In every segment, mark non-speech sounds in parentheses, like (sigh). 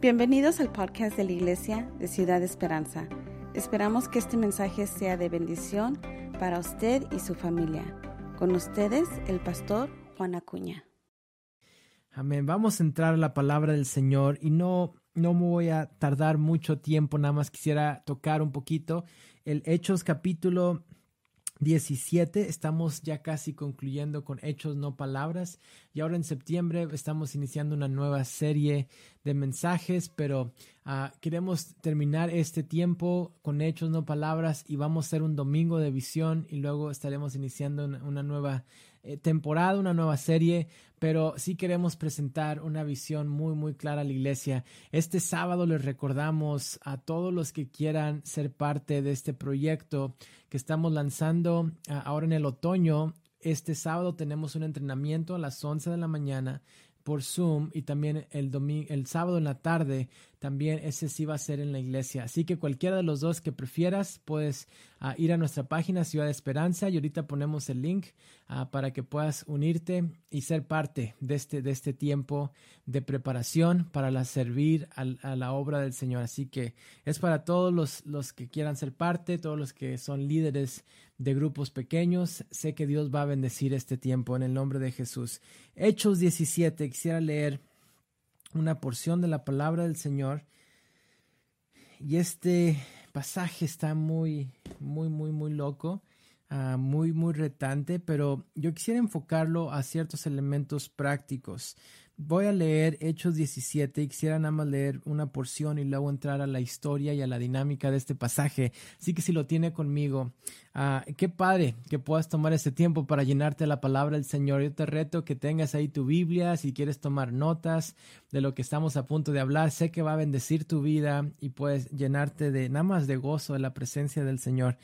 Bienvenidos al podcast de la Iglesia de Ciudad Esperanza. Esperamos que este mensaje sea de bendición para usted y su familia. Con ustedes, el pastor Juan Acuña. Amén. Vamos a entrar a la palabra del Señor y no, no me voy a tardar mucho tiempo, nada más quisiera tocar un poquito el Hechos capítulo 17. Estamos ya casi concluyendo con Hechos, no palabras. Y ahora en septiembre estamos iniciando una nueva serie de mensajes, pero ah, queremos terminar este tiempo con Hechos, no palabras. Y vamos a hacer un domingo de visión y luego estaremos iniciando una, nueva eh, temporada, una nueva serie, pero sí queremos presentar una visión muy, muy clara a la iglesia. Este sábado les recordamos a todos los que quieran ser parte de este proyecto que estamos lanzando ah, ahora en el otoño. Este sábado tenemos un entrenamiento a las 11 de la mañana por Zoom y también el domingo, el sábado en la tarde también ese sí va a ser en la iglesia. Así que cualquiera de los dos que prefieras, puedes ah, ir a nuestra página Ciudad de Esperanza y ahorita ponemos el link ah, para que puedas unirte y ser parte de este, de este tiempo de preparación para la servir a, la obra del Señor. Así que es para todos los, los que quieran ser parte, todos los que son líderes de grupos pequeños. Sé que Dios va a bendecir este tiempo en el nombre de Jesús. Hechos 17, quisiera leer una porción de la palabra del Señor. Y este pasaje está muy, muy, muy, muy loco, ah, muy, muy retante, pero yo quisiera enfocarlo a ciertos elementos prácticos. Voy a leer Hechos 17 y quisiera nada más leer una porción y luego entrar a la historia y a la dinámica de este pasaje. Así que si lo tiene conmigo, ah, qué padre que puedas tomar ese tiempo para llenarte la palabra del Señor. Yo te reto que tengas ahí tu Biblia, si quieres tomar notas de lo que estamos a punto de hablar. Sé que va a bendecir tu vida y puedes llenarte de nada más de gozo de la presencia del Señor.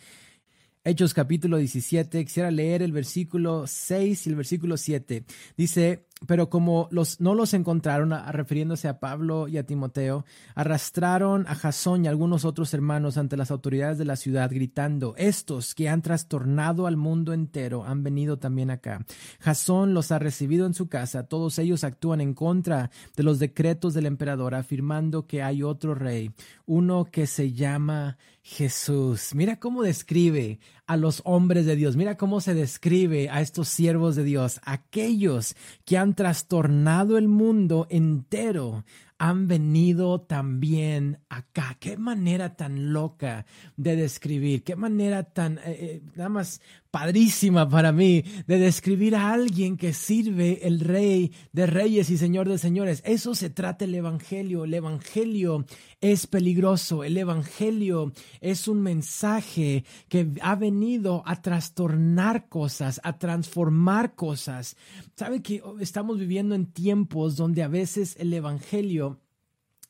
Hechos capítulo 17, quisiera leer el versículo 6 y el versículo 7. Dice, pero como los, no los encontraron, refiriéndose a Pablo y a Timoteo, arrastraron a Jasón y algunos otros hermanos ante las autoridades de la ciudad, gritando, estos que han trastornado al mundo entero han venido también acá. Jasón los ha recibido en su casa, todos ellos actúan en contra de los decretos del emperador, afirmando que hay otro rey, uno que se llama Jesús. Mira cómo describe a los hombres de Dios, mira cómo se describe a estos siervos de Dios, aquellos que han trastornado el mundo entero han venido también acá. Qué manera tan loca de describir, qué manera tan, eh, eh, nada más padrísima para mí de describir a alguien que sirve el rey de reyes y señor de señores. Eso se trata el Evangelio. El Evangelio es peligroso. El Evangelio es un mensaje que ha venido a trastornar cosas, a transformar cosas. ¿Sabe que estamos viviendo en tiempos donde a veces el Evangelio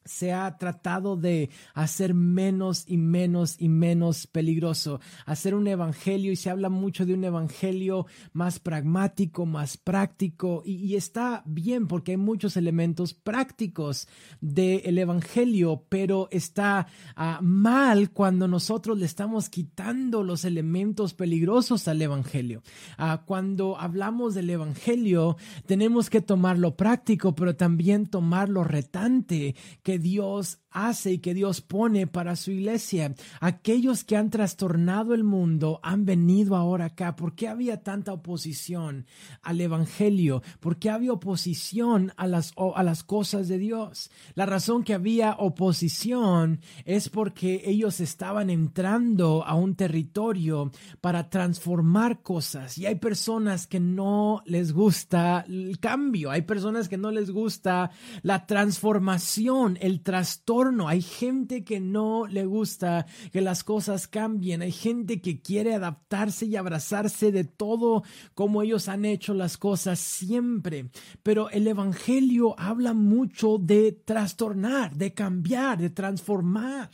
se ha tratado de hacer menos y menos y menos peligroso, hacer un evangelio y se habla mucho de un evangelio más pragmático, más práctico y, está bien porque hay muchos elementos prácticos del evangelio, pero está ah, mal cuando nosotros le estamos quitando los elementos peligrosos al evangelio. Ah, cuando hablamos del evangelio tenemos que tomar lo práctico, pero también tomar lo retante que Dios hace y que Dios pone para su iglesia. Aquellos que han trastornado el mundo han venido ahora acá. ¿Por qué había tanta oposición al Evangelio? ¿Por qué había oposición a las, a las cosas de Dios? La razón que había oposición es porque ellos estaban entrando a un territorio para transformar cosas. Y hay personas que no les gusta el cambio. Hay personas que no les gusta la transformación, el trastorno hay gente que no le gusta que las cosas cambien. Hay gente que quiere adaptarse y abrazarse de todo como ellos han hecho las cosas siempre. Pero el Evangelio habla mucho de trastornar, de cambiar, de transformar.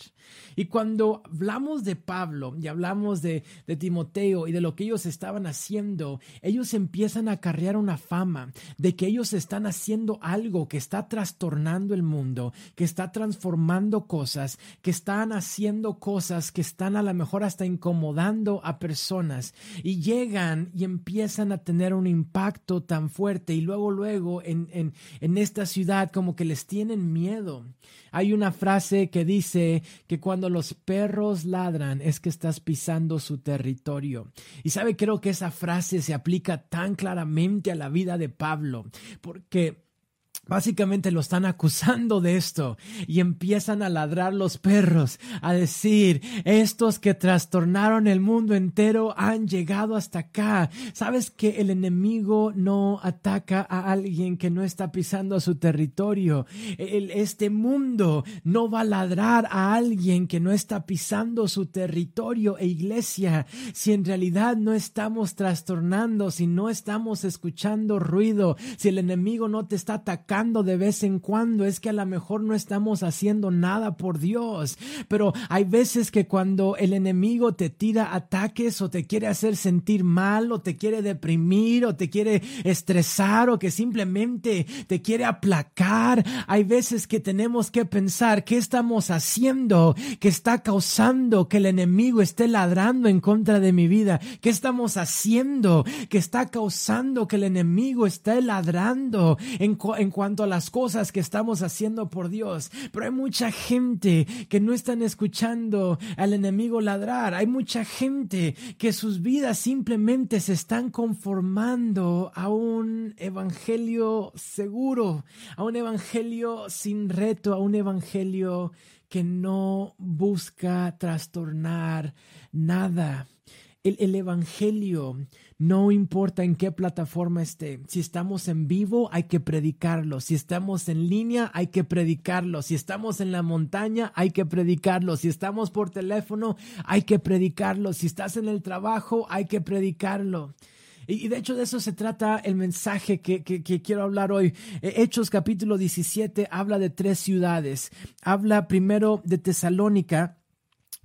Y cuando hablamos de Pablo y hablamos de, de Timoteo y de lo que ellos estaban haciendo, ellos empiezan a acarrear una fama de que ellos están haciendo algo que está trastornando el mundo, que está transformando cosas, que están haciendo cosas que están a lo mejor hasta incomodando a personas y llegan y empiezan a tener un impacto tan fuerte y luego, luego en, en, en esta ciudad como que les tienen miedo. Hay una frase que dice que cuando los perros ladran es que estás pisando su territorio. Y sabe, creo que esa frase se aplica tan claramente a la vida de Pablo, porque Básicamente lo están acusando de esto y empiezan a ladrar los perros, a decir, estos que trastornaron el mundo entero han llegado hasta acá. Sabes que el enemigo no ataca a alguien que no está pisando su territorio. este mundo no va a ladrar a alguien que no está pisando su territorio e iglesia. Si en realidad no estamos trastornando, si no estamos escuchando ruido, si el enemigo no te está atacando, de vez en cuando, es que a lo mejor no estamos haciendo nada por Dios. Pero hay veces que cuando el enemigo te tira ataques o te quiere hacer sentir mal o te quiere deprimir o te quiere estresar o que simplemente te quiere aplacar, hay veces que tenemos que pensar qué estamos haciendo que está causando que el enemigo esté ladrando en contra de mi vida, qué estamos haciendo que está causando que el enemigo esté ladrando en, en cuanto a las cosas que estamos haciendo por Dios. Pero hay mucha gente que no están escuchando al enemigo ladrar. Hay mucha gente que sus vidas simplemente se están conformando a un evangelio seguro, a un evangelio sin reto, a un evangelio que no busca trastornar nada. El, el, Evangelio no importa en qué plataforma esté. Si estamos en vivo, hay que predicarlo. Si estamos en línea, hay que predicarlo. Si estamos en la montaña, hay que predicarlo. Si estamos por teléfono, hay que predicarlo. Si estás en el trabajo, hay que predicarlo. Y, de hecho de eso se trata el mensaje que, quiero hablar hoy. Hechos capítulo 17 habla de tres ciudades. Habla primero de Tesalónica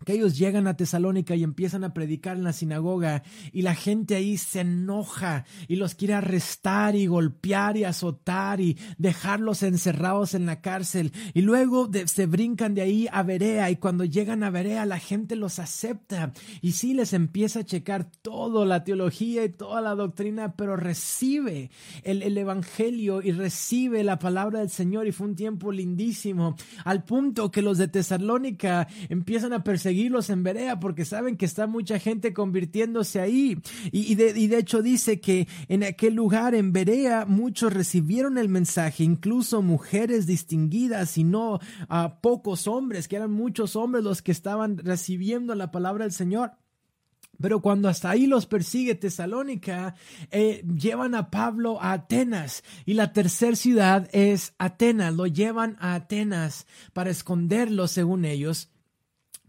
que ellos llegan a Tesalónica y empiezan a predicar en la sinagoga y la gente ahí se enoja y los quiere arrestar y golpear y azotar y dejarlos encerrados en la cárcel. Y luego se brincan de ahí a Berea y cuando llegan a Berea la gente los acepta. Y sí les empieza a checar toda la teología y toda la doctrina pero recibe el, el evangelio y recibe la palabra del Señor y fue un tiempo lindísimo al punto que los de Tesalónica empiezan a perseguir seguirlos en Berea porque saben que está mucha gente convirtiéndose ahí. Y, de, hecho dice que en aquel lugar, en Berea, muchos recibieron el mensaje, incluso mujeres distinguidas y no a pocos hombres, que eran muchos hombres los que estaban recibiendo la palabra del Señor. Pero cuando hasta ahí los persigue Tesalónica, eh, llevan a Pablo a Atenas y la tercera ciudad es Atenas. Lo llevan a Atenas para esconderlo, según ellos.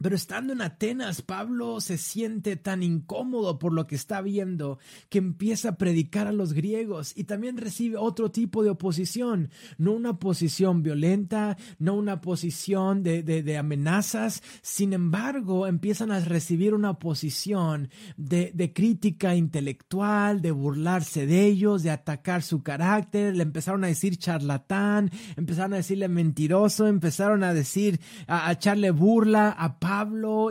Pero estando en Atenas, Pablo se siente tan incómodo por lo que está viendo que empieza a predicar a los griegos y también recibe otro tipo de oposición, no una posición violenta, no una posición de, de, amenazas, sin embargo empiezan a recibir una oposición de, de crítica intelectual, de burlarse de ellos, de atacar su carácter, le empezaron a decir charlatán, empezaron a decirle mentiroso, empezaron a decir, a, a echarle burla a Pablo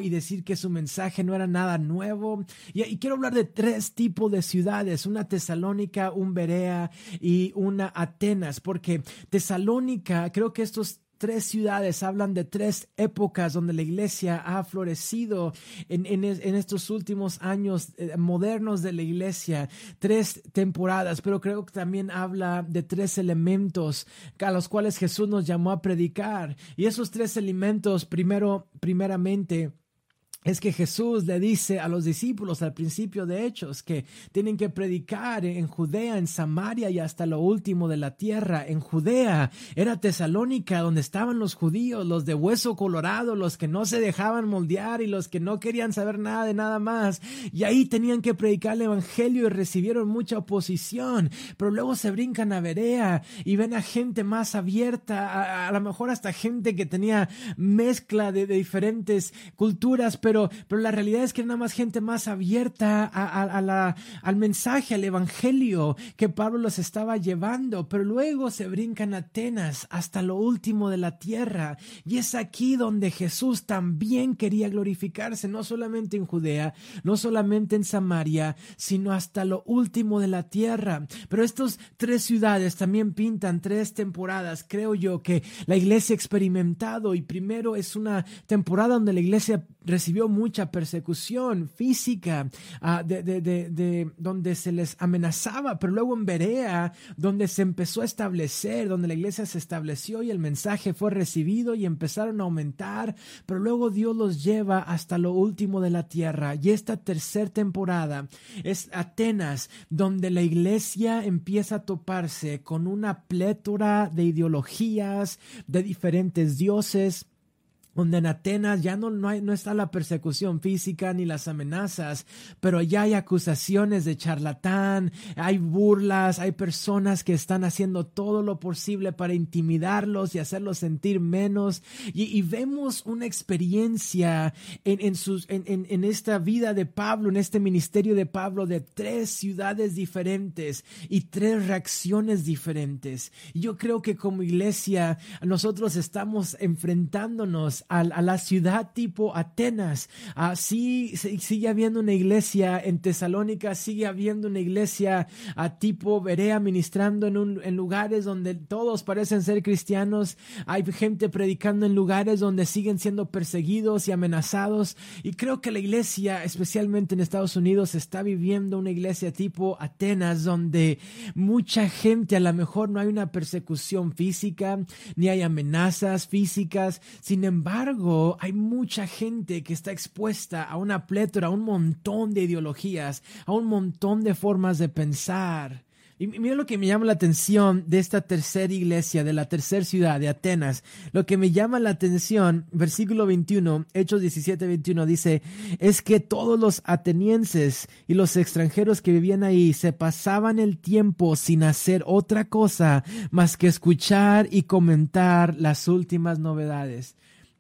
y decir que su mensaje no era nada nuevo. Y, quiero hablar de tres tipos de ciudades, una Tesalónica, un Berea y una Atenas, porque Tesalónica, creo que estos tres ciudades, hablan de tres épocas donde la iglesia ha florecido en, estos últimos años eh, modernos de la iglesia, tres temporadas, pero creo que también habla de tres elementos a los cuales Jesús nos llamó a predicar. Y esos tres elementos, primero, primeramente, es que Jesús le dice a los discípulos al principio de Hechos que tienen que predicar en Judea, en Samaria y hasta lo último de la tierra. En Judea era Tesalónica donde estaban los judíos, los de hueso colorado, los que no se dejaban moldear y los que no querían saber nada de nada más. Y ahí tenían que predicar el Evangelio y recibieron mucha oposición. Pero luego se brincan a Berea y ven a gente más abierta, a, lo mejor hasta gente que tenía mezcla de, de diferentes culturas, pero pero, la realidad es que nada más gente más abierta al mensaje, al evangelio que Pablo los estaba llevando, pero luego se brincan Atenas hasta lo último de la tierra. Y es aquí donde Jesús también quería glorificarse, no solamente en Judea, no solamente en Samaria, sino hasta lo último de la tierra. Pero estas tres ciudades también pintan tres temporadas, creo yo, que la iglesia ha experimentado y primero es una temporada donde la iglesia recibió mucha persecución física, ah, de, donde se les amenazaba, pero luego en Berea, donde se empezó a establecer, donde la iglesia se estableció y el mensaje fue recibido y empezaron a aumentar, pero luego Dios los lleva hasta lo último de la tierra. Y esta tercera temporada es Atenas, donde la iglesia empieza a toparse con una plétora de ideologías, de diferentes dioses, donde en Atenas ya no, no, está la persecución física ni las amenazas, pero ya hay acusaciones de charlatán, hay burlas, hay personas que están haciendo todo lo posible para intimidarlos y hacerlos sentir menos. Y, vemos una experiencia en, en, sus, en, en, esta vida de Pablo, en este ministerio de Pablo, de tres ciudades diferentes y tres reacciones diferentes. Yo creo que como iglesia nosotros estamos enfrentándonos a, la ciudad tipo Atenas. así sigue habiendo una iglesia en Tesalónica, sigue habiendo una iglesia a tipo Berea ministrando en, en lugares donde todos parecen ser cristianos. Hay gente predicando en lugares donde siguen siendo perseguidos y amenazados. Y creo que la iglesia, especialmente en Estados Unidos, está viviendo una iglesia tipo Atenas, donde mucha gente, a lo mejor no hay una persecución física, ni hay amenazas físicas. Sin embargo, embargo, hay mucha gente que está expuesta a una plétora, a un montón de ideologías, a un montón de formas de pensar. Y mira lo que me llama la atención de esta tercera iglesia, de la tercera ciudad de Atenas. Lo que me llama la atención, versículo 21, Hechos 17, 21, dice, es que todos los atenienses y los extranjeros que vivían ahí se pasaban el tiempo sin hacer otra cosa más que escuchar y comentar las últimas novedades.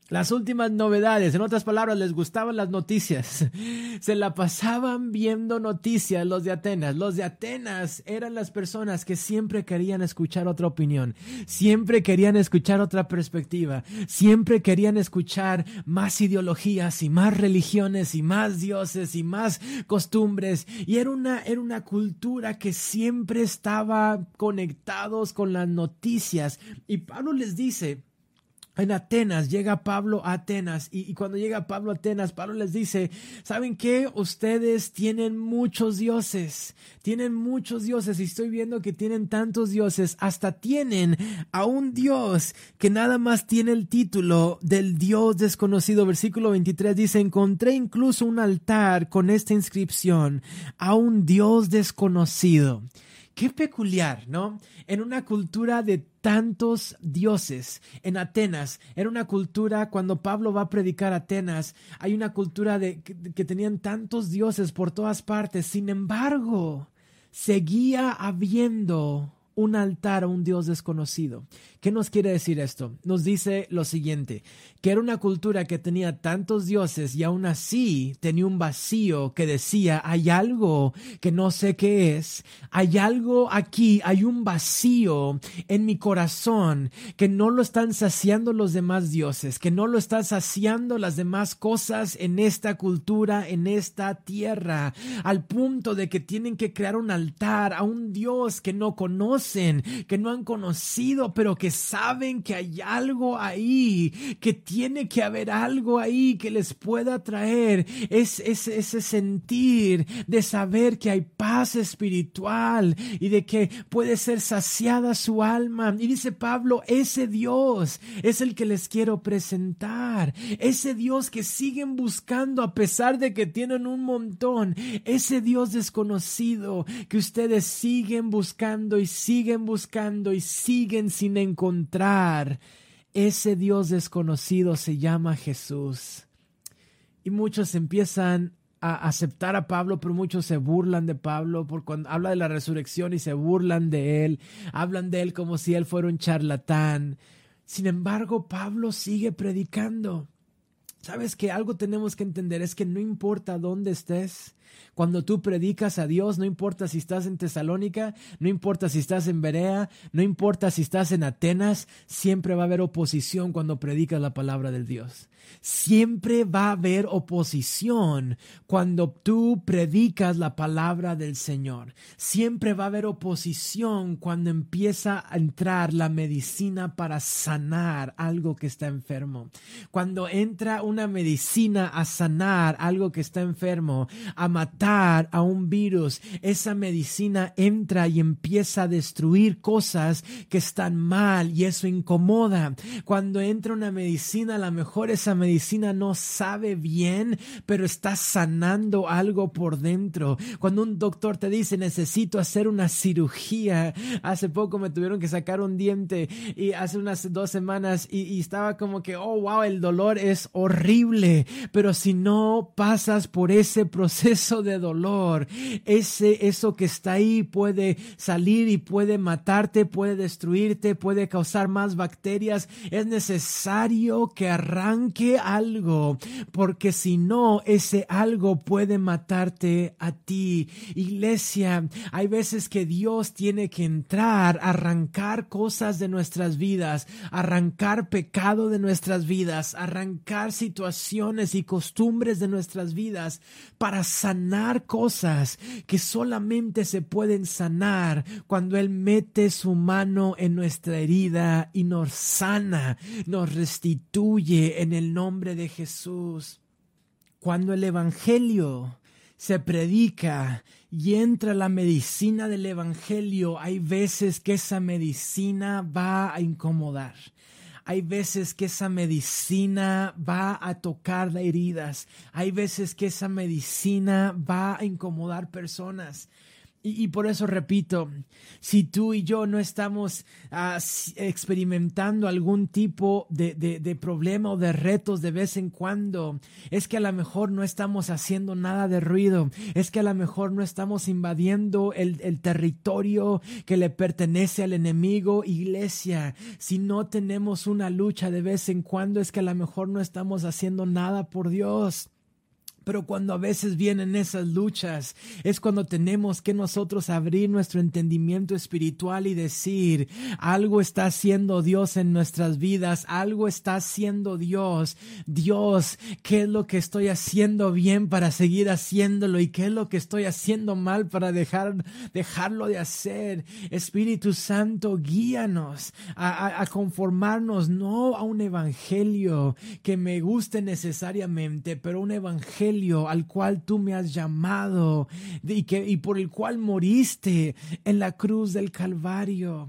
Las últimas novedades, en otras palabras, les gustaban las noticias. (laughs) Se la pasaban viendo noticias los de Atenas. Los de Atenas eran las personas que siempre querían escuchar otra opinión, siempre querían escuchar otra perspectiva, siempre querían escuchar más ideologías y más religiones y más dioses y más costumbres. Y era una, era una cultura que siempre estaba conectados con las noticias. Y Pablo les dice, en Atenas, llega Pablo a Atenas y, cuando llega Pablo a Atenas, Pablo les dice, ¿saben qué? Ustedes tienen muchos dioses, tienen muchos dioses y estoy viendo que tienen tantos dioses, hasta tienen a un Dios que nada más tiene el título del Dios desconocido. Versículo 23 dice, encontré incluso un altar con esta inscripción, a un Dios desconocido. Qué peculiar, ¿no? En una cultura de tantos dioses. En Atenas, era una cultura, cuando Pablo va a predicar Atenas, hay una cultura de que, tenían tantos dioses por todas partes. Sin embargo, seguía habiendo un altar a un Dios desconocido. ¿Qué nos quiere decir esto? Nos dice lo siguiente, que era una cultura que tenía tantos dioses y aún así tenía un vacío que decía, hay algo que no sé qué es, hay algo aquí, hay un vacío en mi corazón que no lo están saciando los demás dioses, que no lo están saciando las demás cosas en esta cultura, en esta tierra, al punto de que tienen que crear un altar a un Dios que no conoce que no han conocido, pero que saben que hay algo ahí, que tiene que haber algo ahí que les pueda traer es, ese sentir de saber que hay paz espiritual y de que puede ser saciada su alma. Y dice Pablo, ese Dios es el que les quiero presentar, ese Dios que siguen buscando a pesar de que tienen un montón, ese Dios desconocido que ustedes siguen buscando y siguen siguen buscando y siguen sin encontrar. Ese Dios desconocido se llama Jesús. Y muchos empiezan a aceptar a Pablo, pero muchos se burlan de Pablo por cuando habla de la resurrección y se burlan de él, hablan de él como si él fuera un charlatán. Sin embargo, Pablo sigue predicando Sabes que algo tenemos que entender es que no importa dónde estés, cuando tú predicas a Dios, no importa si estás en Tesalónica, no importa si estás en Berea, no importa si estás en Atenas, siempre va a haber oposición cuando predicas la palabra del Dios. Siempre va a haber oposición cuando tú predicas la palabra del Señor. Siempre va a haber oposición cuando empieza a entrar la medicina para sanar algo que está enfermo. Cuando entra una medicina a sanar algo que está enfermo, a matar a un virus, esa medicina entra y empieza a destruir cosas que están mal y eso incomoda. Cuando entra una medicina, a lo mejor esa medicina no sabe bien, pero está sanando algo por dentro. Cuando un doctor te dice necesito hacer una cirugía, hace poco me tuvieron que sacar un diente y hace unas dos semanas y, y estaba como que, oh, wow, el dolor es horrible, pero si no pasas por ese proceso de dolor, ese, eso que está ahí puede salir y puede matarte, puede destruirte, puede causar más bacterias. Es necesario que arranque algo, porque si no, ese algo puede matarte a ti. Iglesia, hay veces que Dios tiene que entrar, arrancar cosas de nuestras vidas, arrancar pecado de nuestras vidas, arrancar situaciones y costumbres de nuestras vidas para sanar cosas que solamente se pueden sanar cuando Él mete su mano en nuestra herida y nos sana, nos restituye en el nombre de Jesús. Cuando el Evangelio se predica y entra la medicina del Evangelio, hay veces que esa medicina va a incomodar. Hay veces que esa medicina va a tocar heridas. Hay veces que esa medicina va a incomodar personas. Y, por eso repito, si tú y yo no estamos ah, experimentando algún tipo de, de, problema o de retos de vez en cuando, es que a lo mejor no estamos haciendo nada de ruido, es que a lo mejor no estamos invadiendo el, el territorio que le pertenece al enemigo, iglesia. Si no tenemos una lucha de vez en cuando, es que a lo mejor no estamos haciendo nada por Dios. Pero cuando a veces vienen esas luchas, es cuando tenemos que nosotros abrir nuestro entendimiento espiritual y decir, algo está haciendo Dios en nuestras vidas, algo está haciendo Dios. Dios, ¿qué es lo que estoy haciendo bien para seguir haciéndolo? ¿Y qué es lo que estoy haciendo mal para dejar, dejarlo de hacer? Espíritu Santo, guíanos a, a conformarnos no a un evangelio que me guste necesariamente, pero un evangelio al cual tú me has llamado y, que, y por el cual moriste en la cruz del Calvario.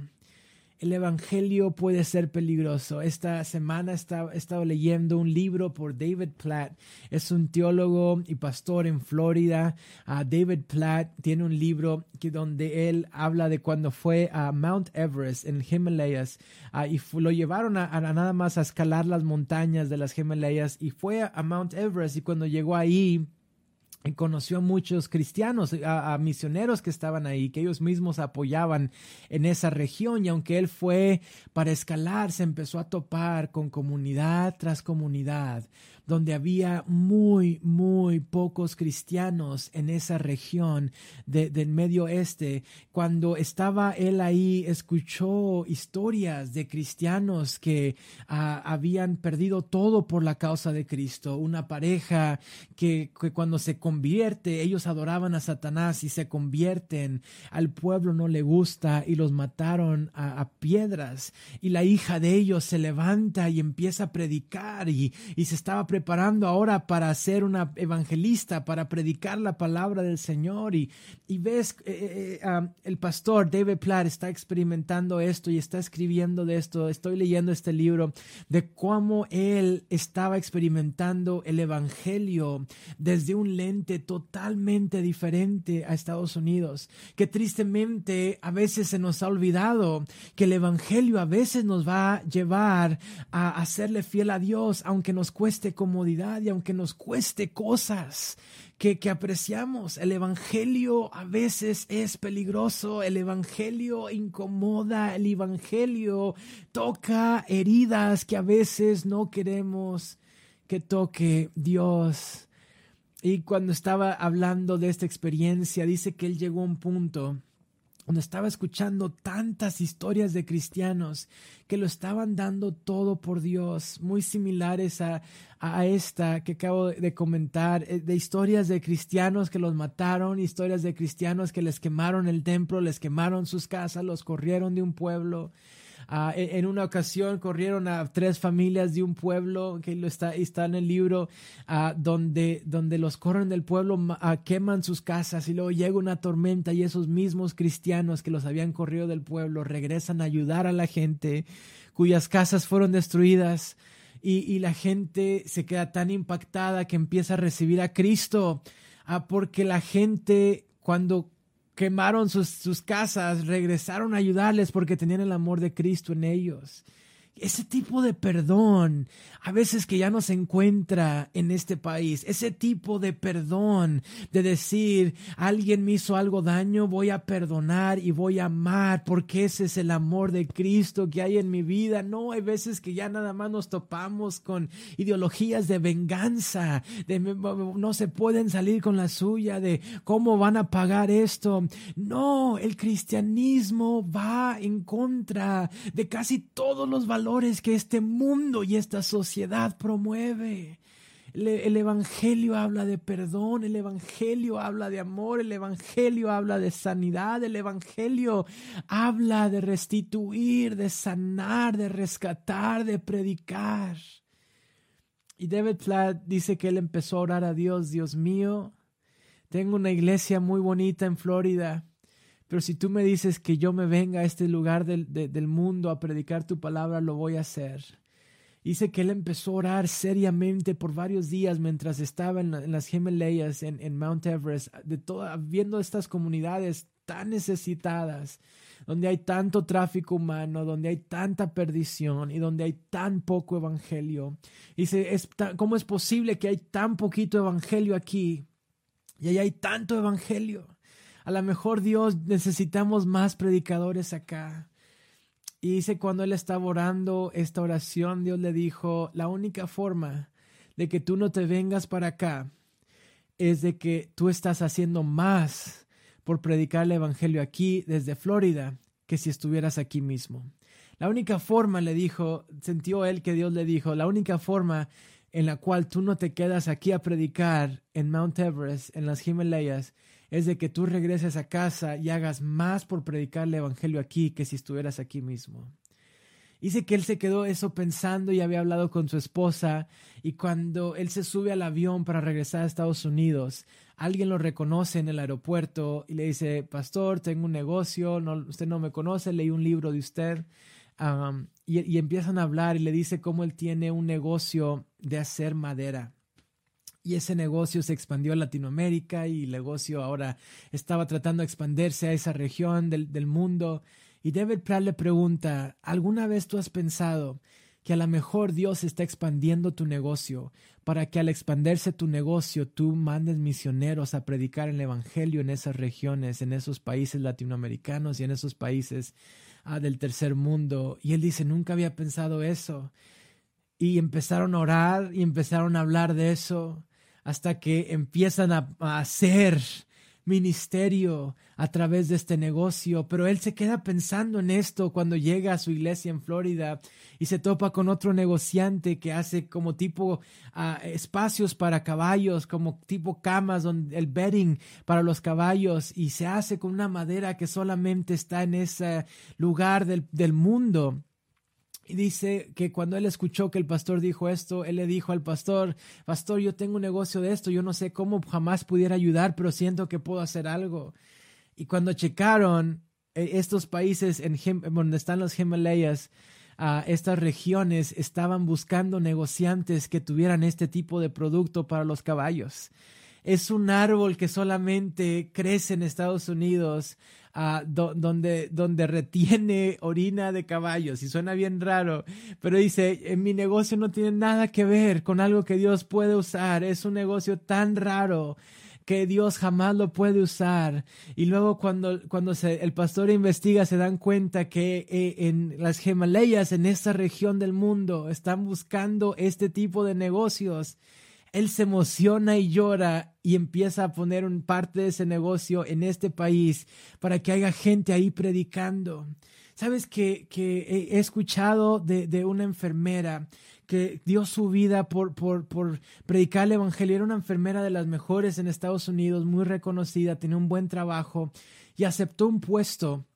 El Evangelio puede ser peligroso. Esta semana he estado leyendo un libro por David Platt. Es un teólogo y pastor en Florida. Uh, David Platt tiene un libro que donde él habla de cuando fue a Mount Everest en Himalayas uh, y lo llevaron a, a, nada más a escalar las montañas de las Himalayas y fue a Mount Everest y cuando llegó ahí conoció a muchos cristianos, a, misioneros que estaban ahí, que ellos mismos apoyaban en esa región. Y aunque él fue para escalar, se empezó a topar con comunidad tras comunidad, donde había muy, muy pocos cristianos en esa región del medio oeste. Cuando estaba él ahí, escuchó historias de cristianos que ah, habían perdido todo por la causa de Cristo. Una pareja que, que cuando se convierte, ellos adoraban a Satanás y se convierten, al pueblo no le gusta y los mataron a, a piedras. Y la hija de ellos se levanta y empieza a predicar y, y se estaba preparando preparando ahora para ser una evangelista, para predicar la palabra del Señor. Y, y ves, eh, eh, um, el pastor David Platt está experimentando esto y está escribiendo de esto. Estoy leyendo este libro de cómo él estaba experimentando el evangelio desde un lente totalmente diferente a Estados Unidos. Que tristemente a veces se nos ha olvidado que el evangelio a veces nos va a llevar a hacerle fiel a Dios, aunque nos cueste como y aunque nos cueste cosas que, que apreciamos, el Evangelio a veces es peligroso, el Evangelio incomoda, el Evangelio toca heridas que a veces no queremos que toque Dios. Y cuando estaba hablando de esta experiencia, dice que él llegó a un punto cuando estaba escuchando tantas historias de cristianos que lo estaban dando todo por Dios, muy similares a, a esta que acabo de comentar, eh, de historias de cristianos que los mataron, historias de cristianos que les quemaron el templo, les quemaron sus casas, los corrieron de un pueblo. Ah, en una ocasión corrieron a tres familias de un pueblo, que lo está, está en el libro, uh, donde, donde los corren del pueblo, uh, queman sus casas y luego llega una tormenta y esos mismos cristianos que los habían corrido del pueblo regresan a ayudar a la gente cuyas casas fueron destruidas. Y, y la gente se queda tan impactada que empieza a recibir a Cristo, porque la gente cuando quemaron sus, sus, casas, regresaron a ayudarles porque tenían el amor de Cristo en ellos ese tipo de perdón a veces que ya no se encuentra en este país, ese tipo de perdón de decir, alguien me hizo algo daño, voy a perdonar y voy a amar porque ese es el amor de Cristo que hay en mi vida. No, hay veces que ya nada más nos topamos con ideologías de venganza, de no se pueden salir con la suya, de cómo van a pagar esto. No, el cristianismo va en contra de casi todos los que este mundo y esta sociedad promueve. El, Evangelio habla de perdón, el Evangelio habla de amor, el Evangelio habla de sanidad, el Evangelio habla de restituir, de sanar, de rescatar, de predicar. Y David Platt dice que él empezó a orar a Dios, Dios mío, tengo una iglesia muy bonita en Florida pero si tú me dices que yo me venga a este lugar del, mundo a predicar tu palabra, lo voy a hacer. Dice que él empezó a orar seriamente por varios días mientras estaba en, las Himalayas, en, en, Mount Everest, de viendo estas comunidades tan necesitadas, donde hay tanto tráfico humano, donde hay tanta perdición y donde hay tan poco evangelio. Dice, es, ¿cómo es posible que hay tan poquito evangelio aquí y ahí hay tanto evangelio? A lo mejor Dios necesitamos más predicadores acá. Y dice cuando él estaba orando esta oración, Dios le dijo, la única forma de que tú no te vengas para acá es de que tú estás haciendo más por predicar el Evangelio aquí desde Florida que si estuvieras aquí mismo. La única forma, le dijo, sintió él que Dios le dijo, la única forma en la cual tú no te quedas aquí a predicar en Mount Everest, en las Himalayas, es de que tú regreses a casa y hagas más por predicar el Evangelio aquí que si estuvieras aquí mismo. Dice que él se quedó eso pensando y había hablado con su esposa y cuando él se sube al avión para regresar a Estados Unidos, alguien lo reconoce en el aeropuerto y le dice, pastor, tengo un negocio, usted no me conoce, leí un libro de usted. y, y empiezan a hablar y le dice cómo él tiene un negocio de hacer madera y ese negocio se expandió a Latinoamérica y el negocio ahora estaba tratando de expandirse a esa región del, del mundo. Y David Pratt le pregunta, ¿alguna vez tú has pensado que a lo mejor Dios está expandiendo tu negocio para que al expandirse tu negocio tú mandes misioneros a predicar el Evangelio en esas regiones, en esos países latinoamericanos y en esos países ah, del tercer mundo? Y él dice, nunca había pensado eso. Y empezaron a orar y empezaron a hablar de eso hasta que empiezan a, hacer ministerio a través de este negocio, pero él se queda pensando en esto cuando llega a su iglesia en Florida y se topa con otro negociante que hace como tipo ah, espacios para caballos, como tipo camas, donde el bedding para los caballos y se hace con una madera que solamente está en ese lugar del, del mundo. Y dice que cuando él escuchó que el pastor dijo esto, él le dijo al pastor, pastor, yo tengo un negocio de esto, yo no sé cómo jamás pudiera ayudar, pero siento que puedo hacer algo. Y cuando checaron eh, estos países en donde están los Himalayas, a estas regiones estaban buscando negociantes que tuvieran este tipo de producto para los caballos. Es un árbol que solamente crece en Estados Unidos donde, donde retiene orina de caballos y suena bien raro, pero dice, en mi negocio no tiene nada que ver con algo que Dios puede usar, es un negocio tan raro que Dios jamás lo puede usar. Y luego cuando, cuando se, el pastor investiga se dan cuenta que eh, en las Himalayas, en esta región del mundo, están buscando este tipo de negocios. Él se emociona y llora y empieza a poner un parte de ese negocio en este país para que haya gente ahí predicando. Sabes que, he escuchado de, una enfermera que dio su vida por, por predicar el Evangelio. Era una enfermera de las mejores en Estados Unidos, muy reconocida, tenía un buen trabajo y aceptó un puesto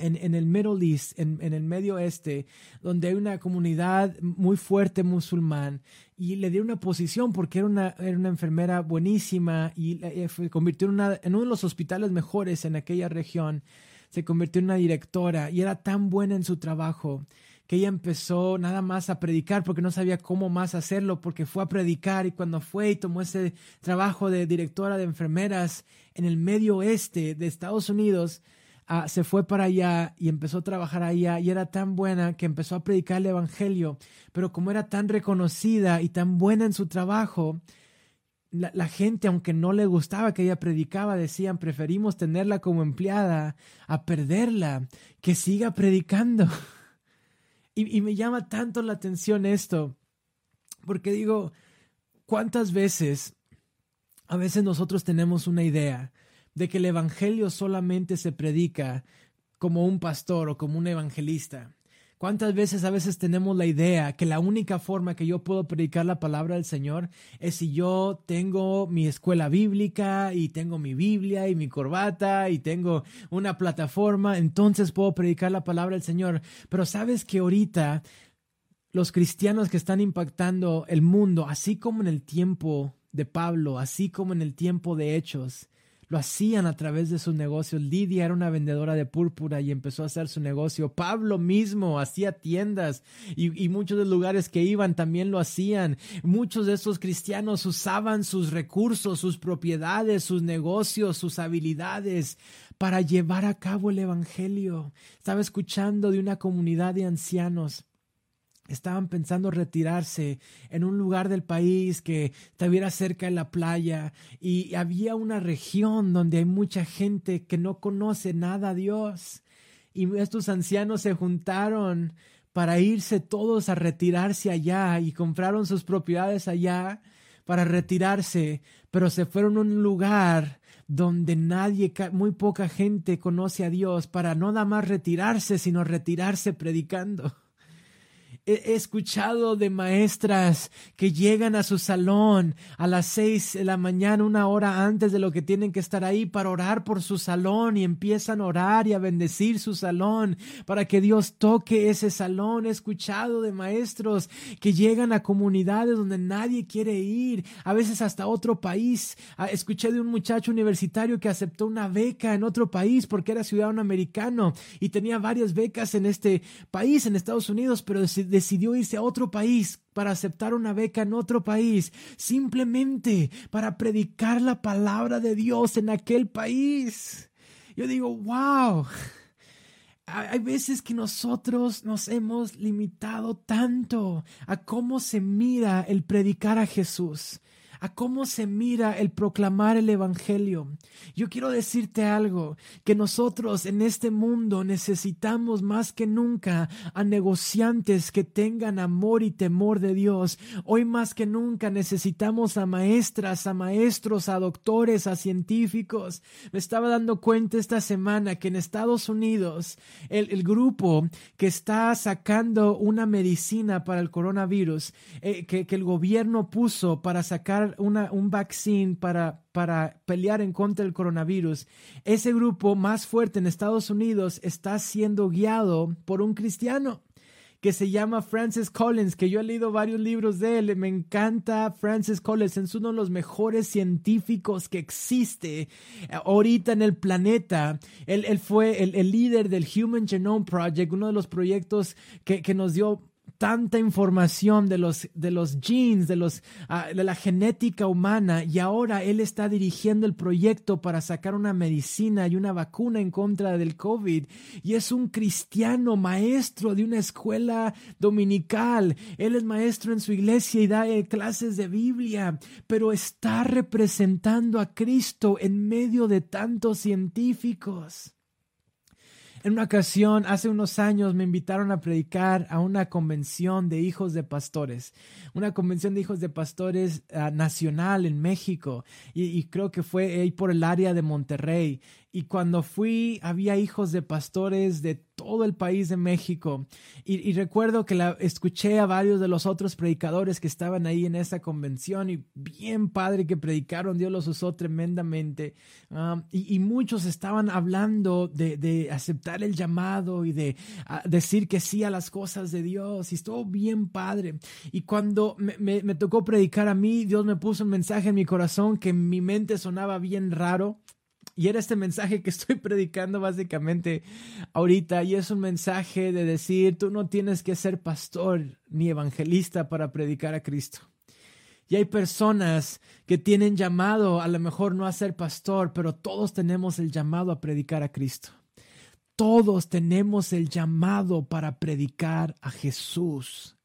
en, en, el Middle East, en, en, el Medio Oeste, donde hay una comunidad muy fuerte musulmán, y le dio una posición porque era una, era una enfermera buenísima y se convirtió en, una, en uno de los hospitales mejores en aquella región. Se convirtió en una directora y era tan buena en su trabajo que ella empezó nada más a predicar porque no sabía cómo más hacerlo, porque fue a predicar y cuando fue y tomó ese trabajo de directora de enfermeras en el medio oeste de Estados Unidos, ah, se fue para allá y empezó a trabajar allá y era tan buena que empezó a predicar el Evangelio, pero como era tan reconocida y tan buena en su trabajo, la, la, gente, aunque no le gustaba que ella predicaba, decían, preferimos tenerla como empleada a perderla, que siga predicando. (laughs) Y, me llama tanto la atención esto, porque digo, ¿cuántas veces, a veces nosotros tenemos una idea de que el Evangelio solamente se predica como un pastor o como un evangelista? ¿Cuántas veces a veces tenemos la idea que la única forma que yo puedo predicar la palabra del Señor es si yo tengo mi escuela bíblica y tengo mi Biblia y mi corbata y tengo una plataforma, entonces puedo predicar la palabra del Señor? Pero sabes que ahorita los cristianos que están impactando el mundo, así como en el tiempo de Pablo, así como en el tiempo de Hechos, lo hacían a través de sus negocios. Lidia era una vendedora de púrpura y empezó a hacer su negocio. Pablo mismo hacía tiendas y, muchos de los lugares que iban también lo hacían. Muchos de estos cristianos usaban sus recursos, sus propiedades, sus negocios, sus habilidades para llevar a cabo el Evangelio. Estaba escuchando de una comunidad de ancianos estaban pensando retirarse en un lugar del país que estuviera cerca de la playa y había una región donde hay mucha gente que no conoce nada a Dios y estos ancianos se juntaron para irse todos a retirarse allá y compraron sus propiedades allá para retirarse, pero se fueron a un lugar donde nadie, muy poca gente conoce a Dios para no nada más retirarse, sino retirarse predicando. He escuchado de maestras que llegan a su salón a las seis de la mañana, una hora antes de lo que tienen que estar ahí para orar por su salón y empiezan a orar y a bendecir su salón para que Dios toque ese salón. He escuchado de maestros que llegan a comunidades donde nadie quiere ir, a veces hasta otro país. Ah, escuché de un muchacho universitario que aceptó una beca en otro país porque era ciudadano americano y tenía varias becas en este país, en Estados Unidos, pero decidió irse a otro país para aceptar una beca en otro país, simplemente para predicar la palabra de Dios en aquel país. Yo digo, wow. Hay veces que nosotros nos hemos limitado tanto a cómo se mira el predicar a Jesús a cómo se mira el proclamar el Evangelio. Yo quiero decirte algo, que nosotros en este mundo necesitamos más que nunca a negociantes que tengan amor y temor de Dios. Hoy más que nunca necesitamos a maestras, a maestros, a doctores, a científicos. Me estaba dando cuenta esta semana que en Estados Unidos el, grupo que está sacando una medicina para el coronavirus, eh, que, que el gobierno puso para sacar un vaccine para, para pelear en contra del coronavirus, ese grupo más fuerte en Estados Unidos está siendo guiado por un cristiano que se llama Francis Collins, que yo he leído varios libros de él. Me encanta Francis Collins, es uno de los mejores científicos que existe ahorita en el planeta. Él, fue el, líder del Human Genome Project, uno de los proyectos que, que nos dio tanta información de los, de los genes, de, los, ah, de la genética humana, y ahora él está dirigiendo el proyecto para sacar una medicina y una vacuna en contra del COVID. Y es un cristiano maestro de una escuela dominical. Él es maestro en su iglesia y da eh, clases de Biblia, pero está representando a Cristo en medio de tantos científicos. En una ocasión, hace unos años, me invitaron a predicar a una convención de hijos de pastores, una convención de hijos de pastores ah, nacional en México, y, y, creo que fue ahí por el área de Monterrey. Y cuando fui, había hijos de pastores de todo el país de México. Y, recuerdo que la, escuché a varios de los otros predicadores que estaban ahí en esa convención y bien padre que predicaron, Dios los usó tremendamente. Um, y, muchos estaban hablando de, aceptar el llamado y de decir que sí a las cosas de Dios. Y estuvo bien padre. Y cuando me, me tocó predicar a mí, Dios me puso un mensaje en mi corazón que en mi mente sonaba bien raro. Y era este mensaje que estoy (laughs) predicando básicamente ahorita. Y es un mensaje de decir, tú no tienes que ser pastor ni evangelista para predicar a Cristo. Y hay personas que tienen llamado a lo mejor no a ser pastor, pero todos tenemos el llamado a predicar a Cristo. Todos tenemos el llamado para predicar a Jesús.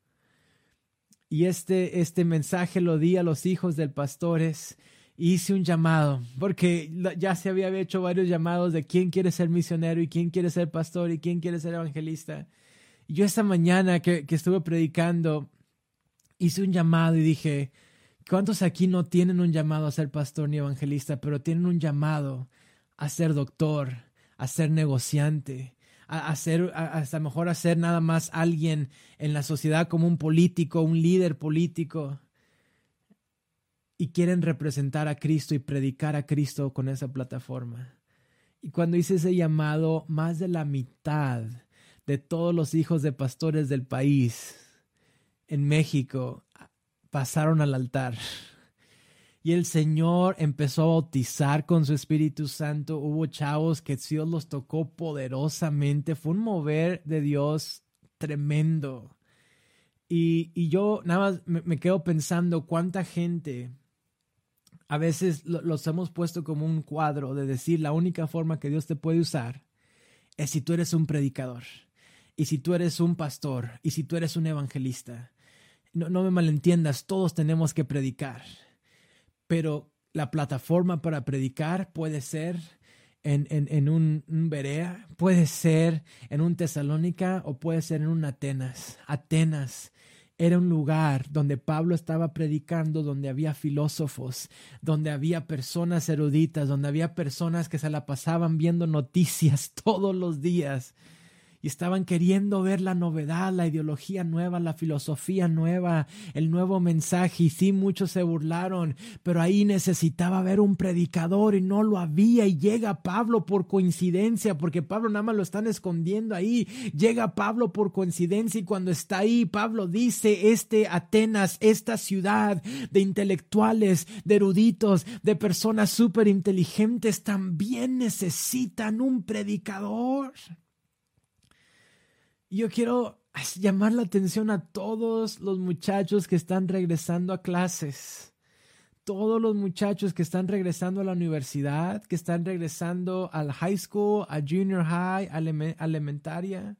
Y este, este mensaje lo di a los hijos del pastores hice un llamado, porque ya se había hecho varios llamados de quién quiere ser misionero y quién quiere ser pastor y quién quiere ser evangelista. Y yo esta mañana que, que estuve predicando, hice un llamado y dije, ¿cuántos aquí no tienen un llamado a ser pastor ni evangelista, pero tienen un llamado a ser doctor, a ser negociante, a, ser, hasta mejor a ser nada más alguien en la sociedad como un político, un líder político? Y quieren representar a Cristo y predicar a Cristo con esa plataforma. Y cuando hice ese llamado, más de la mitad de todos los hijos de pastores del país en México pasaron al altar. Y el Señor empezó a bautizar con su Espíritu Santo. Hubo chavos que Dios los tocó poderosamente. Fue un mover de Dios tremendo. Y, y yo nada más me, me quedo pensando cuánta gente a veces los hemos puesto como un cuadro de decir la única forma que Dios te puede usar es si tú eres un predicador y si tú eres un pastor y si tú eres un evangelista. No, no me malentiendas, todos tenemos que predicar, pero la plataforma para predicar puede ser en, en, en un, un, Berea, puede ser en un Tesalónica o puede ser en un Atenas. Atenas era un lugar donde Pablo estaba predicando, donde había filósofos, donde había personas eruditas, donde había personas que se la pasaban viendo noticias (laughs) todos los días y estaban queriendo ver la novedad, la ideología nueva, la filosofía nueva, el nuevo mensaje. Y sí, muchos se burlaron, pero ahí necesitaba ver un predicador y no lo había. Y llega Pablo por coincidencia, porque Pablo nada más lo están escondiendo ahí. Llega Pablo por coincidencia y cuando está ahí, Pablo dice, este Atenas, esta ciudad de intelectuales, de eruditos, de personas súper inteligentes, también necesitan un predicador yo quiero llamar la atención a todos los muchachos que están regresando a clases, todos los muchachos que están regresando a la universidad, que están regresando al high school, a junior high, a elementaria.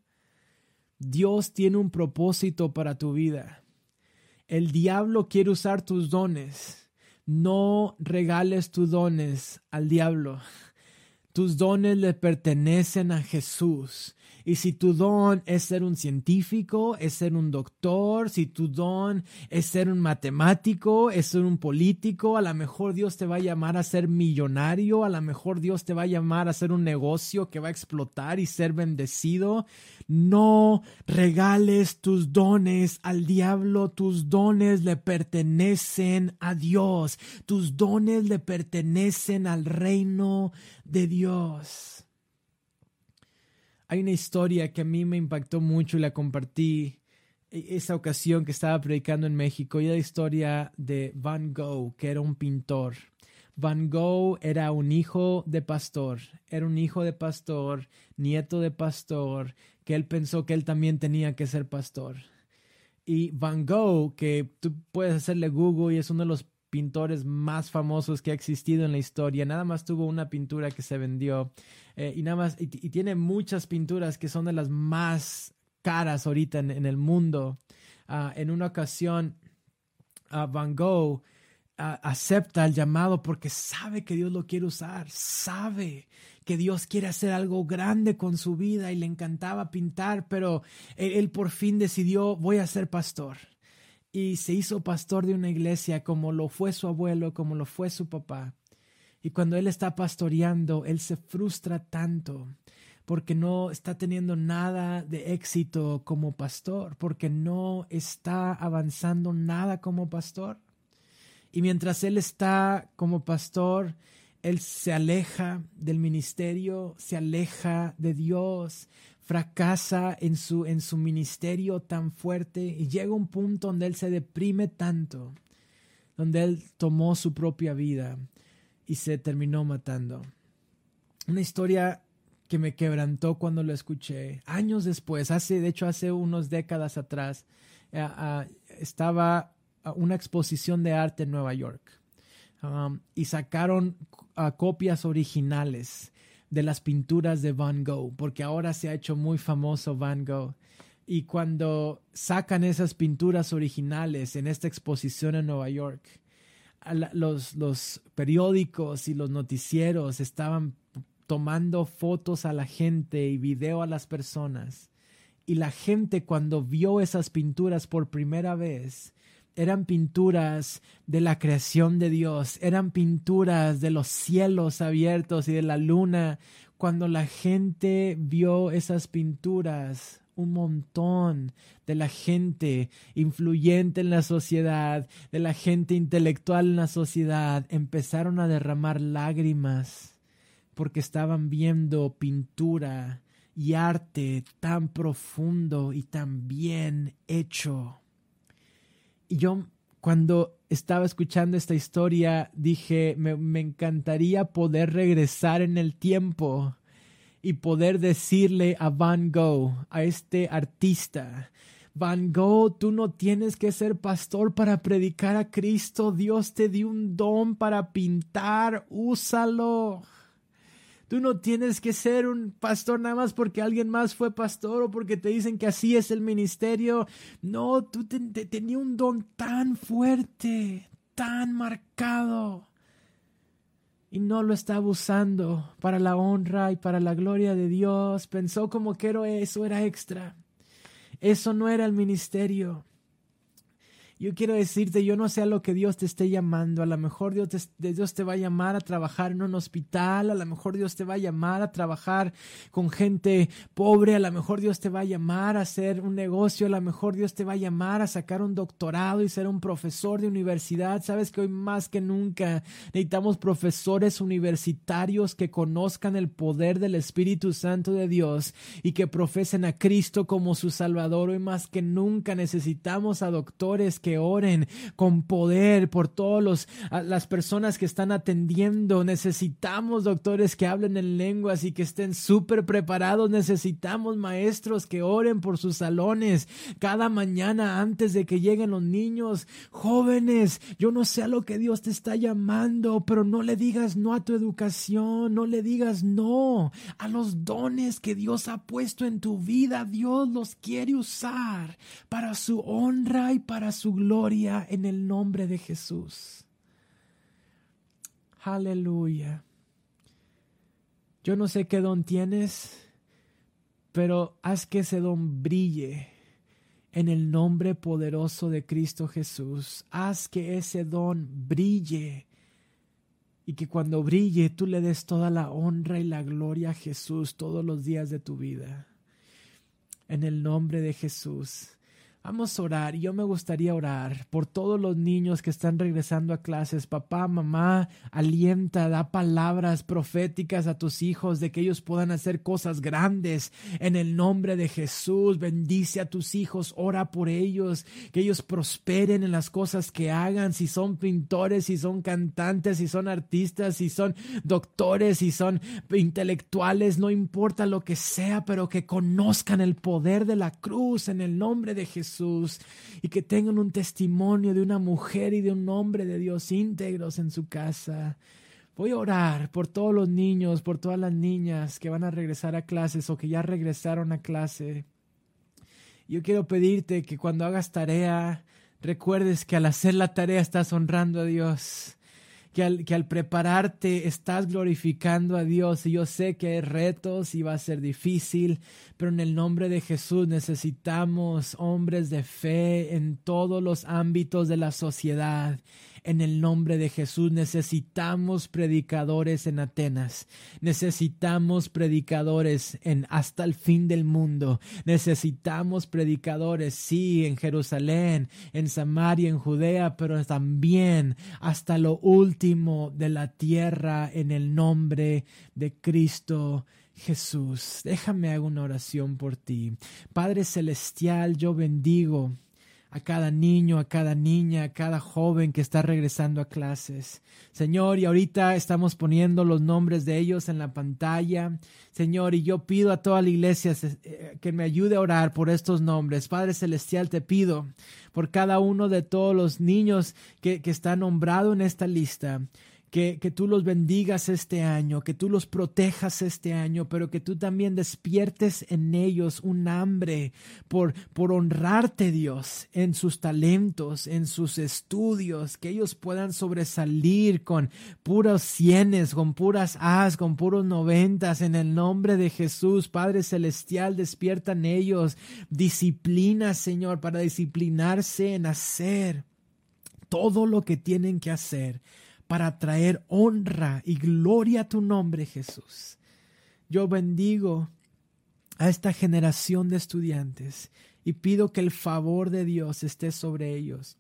Dios tiene un propósito para tu vida. El diablo quiere usar tus dones. No regales tus dones al diablo. Tus dones le pertenecen a Jesús. Y si tu don es ser un científico, es ser un doctor, si tu don es ser un matemático, es ser un político, a lo mejor Dios te va a llamar a ser millonario, a lo mejor Dios te va a llamar a hacer un negocio que va a explotar y ser bendecido. No regales tus dones al diablo, tus dones le pertenecen a Dios, tus dones le pertenecen al reino de Dios. Hay una historia que a mí me impactó mucho y la compartí e, esa ocasión que estaba predicando en México y la historia de Van Gogh, que era un pintor. Van Gogh era un hijo de pastor, era un hijo de pastor, nieto de pastor, que él pensó que él también tenía que ser pastor. Y Van Gogh, que tú puedes hacerle Google y es uno de los pintores más famosos que ha existido en la historia. Nada más tuvo una pintura que se vendió eh, y nada más y, tiene muchas pinturas que son de las más caras ahorita en, el mundo. Ah, en una ocasión, Van Gogh ah, acepta el llamado porque sabe que Dios lo quiere usar, sabe que Dios quiere hacer algo grande con su vida y le encantaba pintar, pero él por fin decidió voy a ser pastor y se hizo pastor de una iglesia como lo fue su abuelo, como lo fue su papá. Y cuando él está pastoreando, él se frustra tanto porque no está teniendo nada de éxito como pastor, porque no está avanzando nada como pastor. Y mientras él está como pastor, él se aleja del ministerio, se aleja de Dios, fracasa en su, en su ministerio tan fuerte y llega un punto donde él se deprime tanto, donde él tomó su propia vida y se terminó matando. Una historia que me quebrantó cuando lo escuché. Años después, hace, de hecho, hace unos décadas atrás, eh, ah, estaba una exposición de arte en Nueva York um, y sacaron copias originales de las pinturas de Van Gogh, porque ahora se ha hecho muy famoso Van Gogh. Y cuando sacan esas pinturas originales en esta exposición en Nueva York, los, los periódicos y los noticieros estaban tomando fotos a la gente y video a las personas. Y la gente cuando vio esas pinturas por primera vez, eran pinturas de la creación de Dios, eran pinturas de los cielos abiertos y de la luna. Cuando la gente vio esas pinturas, un montón de la gente influyente en la sociedad, de la gente intelectual en la sociedad, empezaron a derramar lágrimas porque estaban viendo pintura y arte tan profundo y tan bien hecho. Y yo cuando estaba escuchando esta historia dije, me, encantaría poder regresar en el tiempo y poder decirle a Van Gogh, a este artista, Van Gogh, tú no tienes que ser pastor para predicar a Cristo, Dios te dio un don para pintar, úsalo. Tú no tienes que ser un pastor nada más porque alguien más fue pastor o porque te dicen que así es el ministerio. No, tú tenías un don tan fuerte, tan marcado. Y no lo estaba usando para la honra y para la gloria de Dios. Pensó como que eso era extra. Eso no era el ministerio. Yo quiero decirte, yo no sé a lo que Dios te esté llamando. A lo mejor Dios te, Dios te va a llamar a trabajar en un hospital. A lo mejor Dios te va a llamar a trabajar con gente pobre. A lo mejor Dios te va a llamar a hacer un negocio. A lo mejor Dios te va a llamar a sacar un doctorado y ser un profesor de universidad. Sabes que hoy más que nunca necesitamos profesores universitarios que conozcan el poder del Espíritu Santo de Dios y que profesen a Cristo como su Salvador. Hoy más que nunca necesitamos a doctores que oren con poder por todas las personas que están atendiendo. Necesitamos doctores que hablen en lenguas y que estén súper preparados. Necesitamos maestros que oren por sus salones cada mañana antes de que lleguen los niños. Jóvenes, yo no sé a lo que Dios te está llamando, pero no le digas no a tu educación, no le digas no a los dones que Dios ha puesto en tu vida. Dios los quiere usar para su honra y para su gloria en el nombre de Jesús. Aleluya. Yo no sé qué don tienes, pero haz que ese don brille en el nombre poderoso de Cristo Jesús. Haz que ese don brille y que cuando brille tú le des toda la honra y la gloria a Jesús todos los días de tu vida. En el nombre de Jesús. Vamos a orar y yo me gustaría orar por todos los niños que están regresando a clases. Papá, mamá, alienta, da palabras proféticas a tus hijos de que ellos puedan hacer cosas grandes en el nombre de Jesús. Bendice a tus hijos, ora por ellos, que ellos prosperen en las cosas que hagan, si son pintores, si son cantantes, si son artistas, si son doctores, si son intelectuales, no importa lo que sea, pero que conozcan el poder de la cruz en el nombre de Jesús Y que tengan un testimonio de una mujer y de un hombre de Dios íntegros en su casa. Voy a orar por todos los niños, por todas las niñas que van a regresar a clases o que ya regresaron a clase. Yo quiero pedirte que cuando hagas tarea, recuerdes que al hacer la tarea estás honrando a Dios que al, prepararte estás glorificando a Dios. Y yo sé que hay retos y va a ser difícil, pero en el nombre de Jesús necesitamos hombres de fe en todos los ámbitos de la sociedad en el nombre de Jesús. Necesitamos predicadores en Atenas. Necesitamos predicadores en hasta el fin del mundo. Necesitamos predicadores, sí, en Jerusalén, en Samaria, en Judea, pero también hasta lo último de la tierra en el nombre de Cristo. Jesús, déjame hacer una oración por ti. Padre Celestial, yo bendigo a cada niño, a cada niña, a cada joven que está regresando a clases. Señor, y ahorita estamos poniendo los nombres de ellos en la pantalla. Señor, y yo pido a toda la iglesia eh, que me ayude a orar por estos nombres. Padre Celestial, te pido por cada uno de todos los niños que, que está nombrado en esta lista que, tú los bendigas este año, que tú los protejas este año, pero que tú también despiertes en ellos un hambre por, por honrarte, Dios, en sus talentos, en sus estudios, que ellos puedan sobresalir con puros cienes, con puras as, con puros noventas, en el nombre de Jesús, Padre Celestial, despierta en ellos disciplina, Señor, para disciplinarse en hacer todo lo que tienen que hacer para traer honra y gloria a tu nombre, Jesús. Yo bendigo a esta generación de estudiantes y pido que el favor de Dios esté sobre ellos.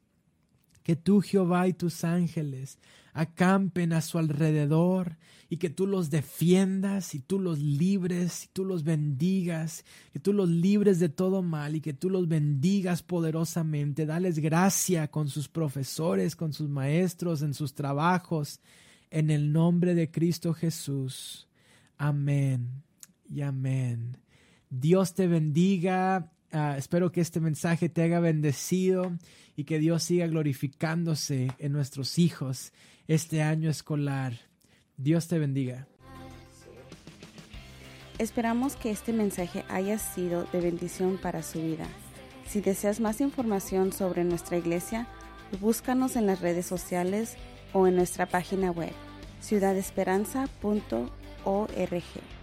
Que tú, Jehová, y tus ángeles acampen a su alrededor y que tú los defiendas y tú los libres y tú los bendigas, que tú los libres de todo mal y que tú los bendigas poderosamente. Dales gracia con sus profesores, con sus maestros, en sus trabajos, en el nombre de Cristo Jesús. Amén y amén. Dios te bendiga. Ah, espero que este mensaje te haya bendecido y que Dios siga glorificándose en nuestros hijos este año escolar. Dios te bendiga. Esperamos que este mensaje haya sido de bendición para su vida. Si deseas más información sobre nuestra iglesia, búscanos en las redes sociales o en nuestra página web ciudadesperanza.org.